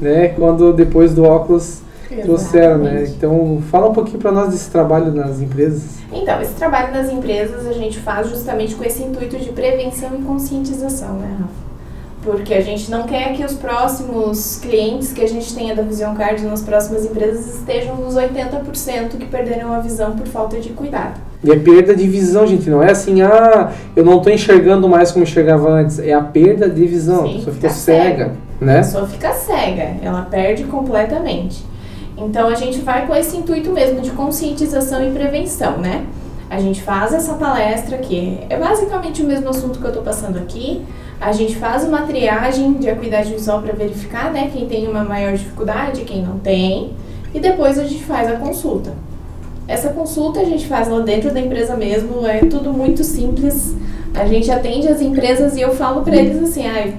né? Quando depois do óculos trouxeram, né? Então, fala um pouquinho para nós desse trabalho nas empresas. Então, esse trabalho nas empresas a gente faz justamente com esse intuito de prevenção e conscientização, né, Rafa? Porque a gente não quer que os próximos clientes que a gente tenha da Vision Card nas próximas empresas estejam nos 80% que perderam a visão por falta de cuidado. E a perda de visão, gente, não é assim, ah, eu não estou enxergando mais como enxergava antes. É a perda de visão, Sim, a pessoa fica, cega, cega, né? A pessoa fica cega, ela perde completamente. Então a gente vai com esse intuito mesmo de conscientização e prevenção, né? A gente faz essa palestra que é basicamente o mesmo assunto que eu estou passando aqui, a gente faz uma triagem de acuidade visual para verificar, né, quem tem uma maior dificuldade, quem não tem, e depois a gente faz a consulta. Essa consulta a gente faz lá dentro da empresa mesmo, é tudo muito simples. A gente atende as empresas e eu falo para eles assim, ah,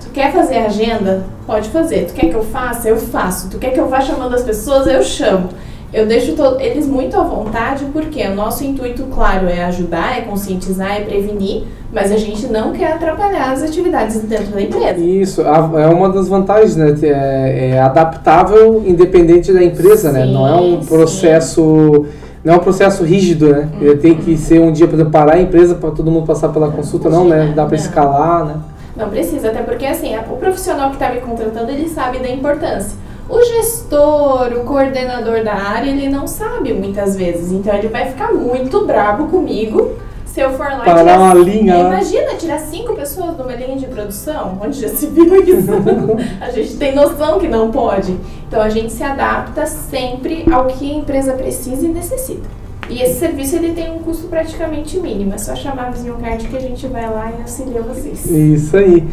tu quer fazer agenda? Pode fazer. Tu quer que eu faça? Eu faço. Tu quer que eu vá chamando as pessoas? Eu chamo. Eu deixo eles muito à vontade porque o nosso intuito, claro, é ajudar, é conscientizar, é prevenir, mas a gente não quer atrapalhar as atividades dentro da empresa. Isso, é uma das vantagens, né? É, é adaptável independente da empresa, sim, né? Não é um processo. Sim. Não é um processo rígido, né? Uhum. Tem que ser um dia, para parar a empresa para todo mundo passar pela consulta, não, né? Dá para escalar, né? Não precisa, até porque assim, o profissional que está me contratando, ele sabe da importância. O gestor, o coordenador da área, ele não sabe muitas vezes. Então ele vai ficar muito bravo comigo se eu for lá Parar tirar, uma linha. Imagina tirar cinco pessoas numa linha de produção, onde já se viu isso. a gente tem noção que não pode. Então a gente se adapta sempre ao que a empresa precisa e necessita. E esse serviço ele tem um custo praticamente mínimo. É só chamar a Vision Card que a gente vai lá e auxilia vocês. Isso aí.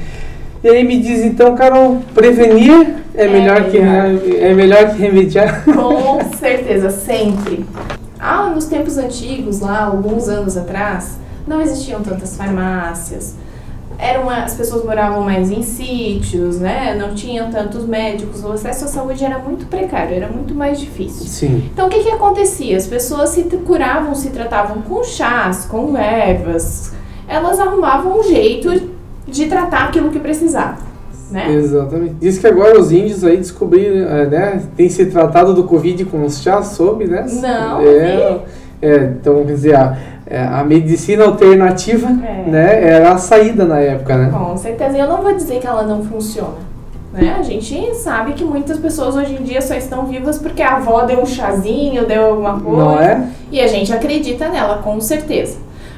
E aí me diz então, Carol, prevenir é, é melhor, melhor, que é melhor que remediar? Com certeza, sempre. Ah, nos tempos antigos, lá, alguns anos atrás, não existiam tantas farmácias. Eram, as pessoas moravam mais em sítios, né? Não tinham tantos médicos. O acesso à saúde era muito precário, era muito mais difícil. Sim. Então, o que, que acontecia? As pessoas se curavam, se tratavam com chás, com ervas. Elas arrumavam um jeito de tratar aquilo que precisava. Né? Exatamente. Diz que agora os índios aí descobriram, é, né? Tem se tratado do Covid com os chás, soube, né? Não. É, é, então, quer dizer, a, é, a medicina alternativa é. né, era a saída na época, né? Com certeza. Eu não vou dizer que ela não funciona. Né? A gente sabe que muitas pessoas hoje em dia só estão vivas porque a avó deu um chazinho, deu alguma coisa. Não é? E a gente acredita nela, com certeza.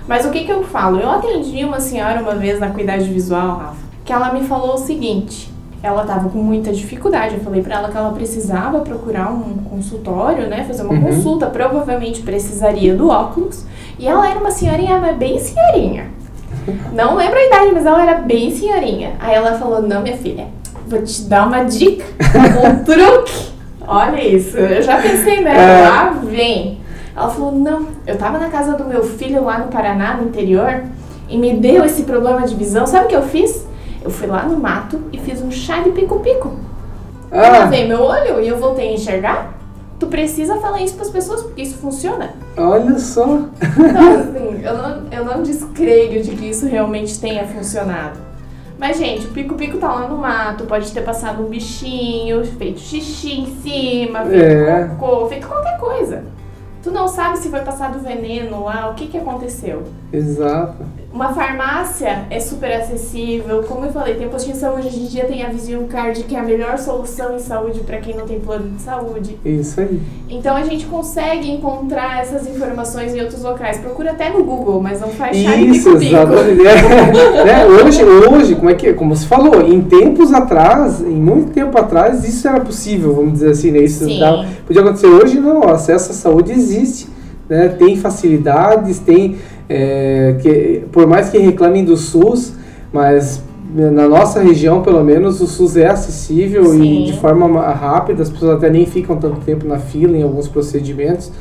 Mas o que, que eu falo? Eu atendi uma senhora uma vez na cuidade visual, Rafa, que ela me falou o seguinte. Ela estava com muita dificuldade. Eu falei para ela que ela precisava procurar um consultório, né? Fazer uma uhum. consulta. Provavelmente precisaria do óculos. E ela era uma senhorinha, mas bem senhorinha. Não lembro a idade, mas ela era bem senhorinha. Aí ela falou: Não, minha filha, vou te dar uma dica, um truque. Olha isso, eu já pensei nela. É. Lá vem. Ela falou: Não, eu tava na casa do meu filho lá no Paraná, no interior, e me deu esse problema de visão. Sabe o que eu fiz? Eu fui lá no mato e fiz um chá de pico-pico. Ah. Eu lavei meu olho e eu voltei a enxergar. Tu precisa falar isso para as pessoas, porque isso funciona. Olha só. Então, assim, eu não, eu não descreio de que isso realmente tenha funcionado. Mas, gente, o pico-pico tá lá no mato, pode ter passado um bichinho, feito xixi em cima, feito é. cocô, feito qualquer coisa. Tu não sabe se foi passado veneno lá, o que que aconteceu. Exato. Uma farmácia é super acessível. Como eu falei, tem postinho de saúde. Hoje em dia tem a Vision Card, que é a melhor solução em saúde para quem não tem plano de saúde. Isso aí. Então a gente consegue encontrar essas informações em outros locais. Procura até no Google, mas não faz chá Isso, exatamente. é, hoje, hoje, como é que como você falou, em tempos atrás, em muito tempo atrás, isso era possível, vamos dizer assim, né? Isso dava, podia acontecer hoje, não. O acesso à saúde existe, né? Tem facilidades, tem é, que por mais que reclamem do SUS, mas na nossa região, pelo menos, o SUS é acessível Sim. e de forma rápida, as pessoas até nem ficam tanto tempo na fila em alguns procedimentos.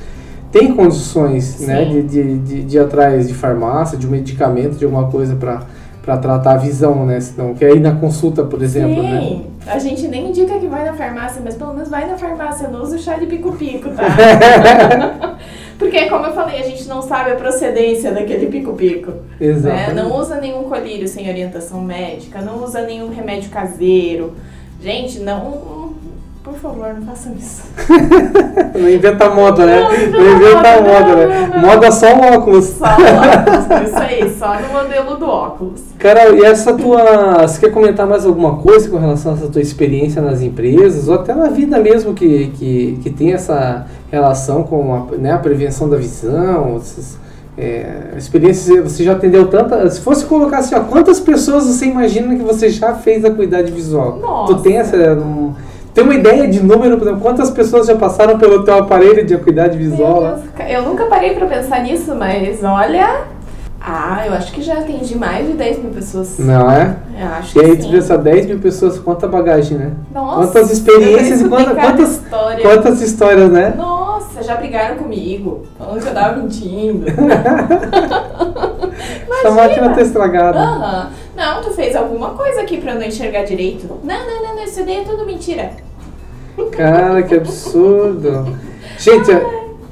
Tem condições né, de, de, de, de ir atrás de farmácia, de um medicamento, de alguma coisa para para tratar a visão, né? Senão, quer ir na consulta, por exemplo, Sim. né? A gente nem indica que vai na farmácia, mas pelo menos vai na farmácia, não usa o chá de pico-pico, tá? Porque, como eu falei, a gente não sabe a procedência daquele pico-pico. Exato. Né? Não usa nenhum colírio sem orientação médica, não usa nenhum remédio caseiro. Gente, não, favor, não façam isso. não inventa moda, né? Não, não inventa moda, moda, né? Moda só o óculos. Só o óculos, isso aí, só no modelo do óculos. Carol, e essa tua. Você quer comentar mais alguma coisa com relação a essa tua experiência nas empresas, ou até na vida mesmo que, que, que tem essa relação com a, né, a prevenção da visão? Essas, é, experiência, você já atendeu tanta. Se fosse colocar assim, ó, quantas pessoas você imagina que você já fez a cuidade visual? Nossa. Tu tem essa. Um, tem uma ideia de número, por exemplo, quantas pessoas já passaram pelo teu aparelho de acuidade visual? eu nunca parei para pensar nisso, mas olha. Ah, eu acho que já atendi mais de 10 mil pessoas. Não é? Eu acho e aí tu pensa 10 mil pessoas, quanta bagagem, né? Nossa, quantas experiências e quantas, quantas, história. quantas histórias, né? Nossa, já brigaram comigo, falando que eu tava mentindo. Essa máquina tá estragada. Aham. Uhum. Não, tu fez alguma coisa aqui pra eu não enxergar direito. Não, não, não, não isso daí é tudo mentira. Cara, que absurdo. Gente,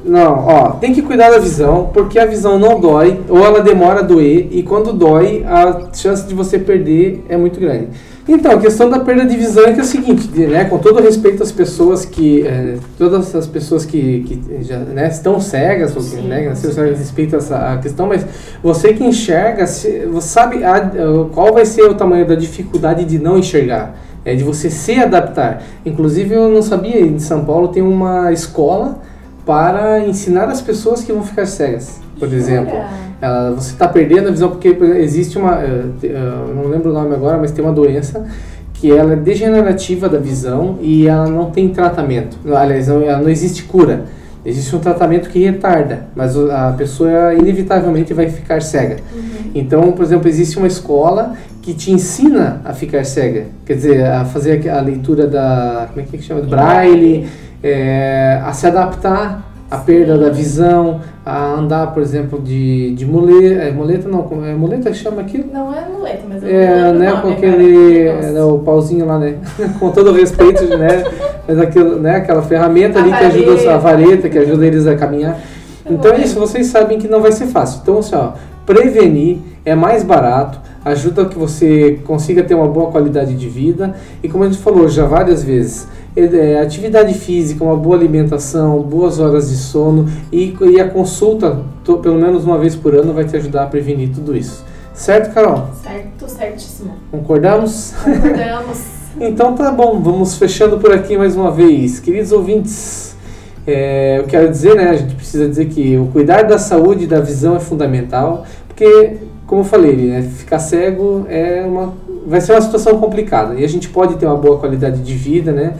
não, ó, tem que cuidar da visão, porque a visão não dói, ou ela demora a doer, e quando dói, a chance de você perder é muito grande. Então, a questão da perda de visão é que é o seguinte, né, com todo respeito às pessoas que, é, todas as pessoas que, que já né, estão cegas, ou que, né, respeito a essa questão, mas você que enxerga, você sabe a, qual vai ser o tamanho da dificuldade de não enxergar, é de você se adaptar. Inclusive, eu não sabia, em São Paulo tem uma escola para ensinar as pessoas que vão ficar cegas, por exemplo. Ela, você está perdendo a visão porque existe uma, uh, não lembro o nome agora, mas tem uma doença que ela é degenerativa da visão e ela não tem tratamento. Aliás, ela não existe cura. Existe um tratamento que retarda, mas a pessoa inevitavelmente vai ficar cega. Uhum. Então, por exemplo, existe uma escola que te ensina a ficar cega, quer dizer, a fazer a leitura da, como é que chama, braille, é, a se adaptar à perda da visão, a andar, por exemplo, de, de muleta, é, muleta não, é muleta que chama aquilo? Não é muleta, mas é, é né, nome, com aquele, é, o pauzinho lá, né, com todo o respeito, né, mas aquilo, né, aquela ferramenta a ali vareta. que ajuda a vareta, que ajuda eles a caminhar. Então é isso, vocês sabem que não vai ser fácil. Então, assim, ó, prevenir é mais barato, ajuda que você consiga ter uma boa qualidade de vida e como a gente falou já várias vezes, é, atividade física, uma boa alimentação, boas horas de sono e, e a consulta, to, pelo menos uma vez por ano, vai te ajudar a prevenir tudo isso. Certo, Carol? Certo, certíssimo. Concordamos? Concordamos. então tá bom, vamos fechando por aqui mais uma vez. Queridos ouvintes, é, eu quero dizer, né, a gente precisa dizer que o cuidar da saúde e da visão é fundamental, porque, como eu falei, né, ficar cego é uma, vai ser uma situação complicada e a gente pode ter uma boa qualidade de vida, né?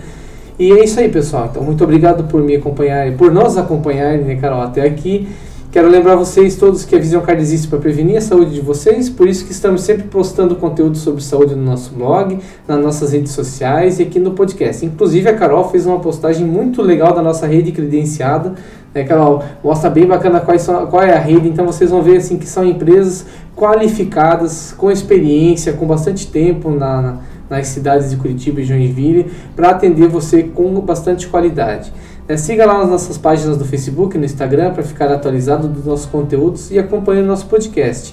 E é isso aí, pessoal. Então, muito obrigado por me acompanharem, por nos acompanharem, né, Carol, até aqui. Quero lembrar vocês todos que a Visão Card existe para prevenir a saúde de vocês, por isso que estamos sempre postando conteúdo sobre saúde no nosso blog, nas nossas redes sociais e aqui no podcast. Inclusive, a Carol fez uma postagem muito legal da nossa rede credenciada. Né, Carol? Mostra bem bacana quais são, qual é a rede, então vocês vão ver assim que são empresas qualificadas, com experiência, com bastante tempo na, na nas cidades de Curitiba e Joinville para atender você com bastante qualidade. É, siga lá nas nossas páginas do Facebook e no Instagram para ficar atualizado dos nossos conteúdos e acompanhe o nosso podcast,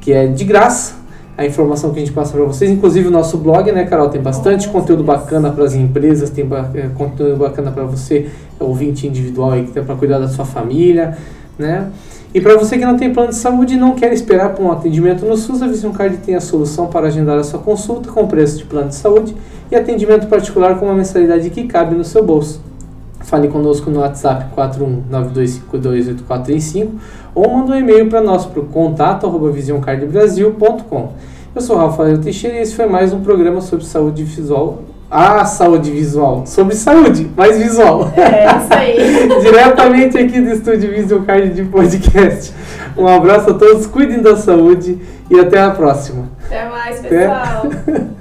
que é de graça a informação que a gente passa para vocês, inclusive o nosso blog, né, Carol? Tem bastante conteúdo bacana para as empresas, tem é, conteúdo bacana para você, ouvinte individual aí que tem para cuidar da sua família, né? E para você que não tem plano de saúde e não quer esperar por um atendimento no SUS, a Vision Card tem a solução para agendar a sua consulta com preço de plano de saúde e atendimento particular com uma mensalidade que cabe no seu bolso. Fale conosco no WhatsApp 41925284435 ou manda um e-mail para nós para o contato visioncardbrasil.com. Eu sou Rafael Teixeira e esse foi mais um programa sobre saúde visual ah, saúde visual. Sobre saúde, mais visual. É, isso aí. Diretamente aqui do estúdio Visual Card de podcast. Um abraço a todos, cuidem da saúde e até a próxima. Até mais, pessoal. Até.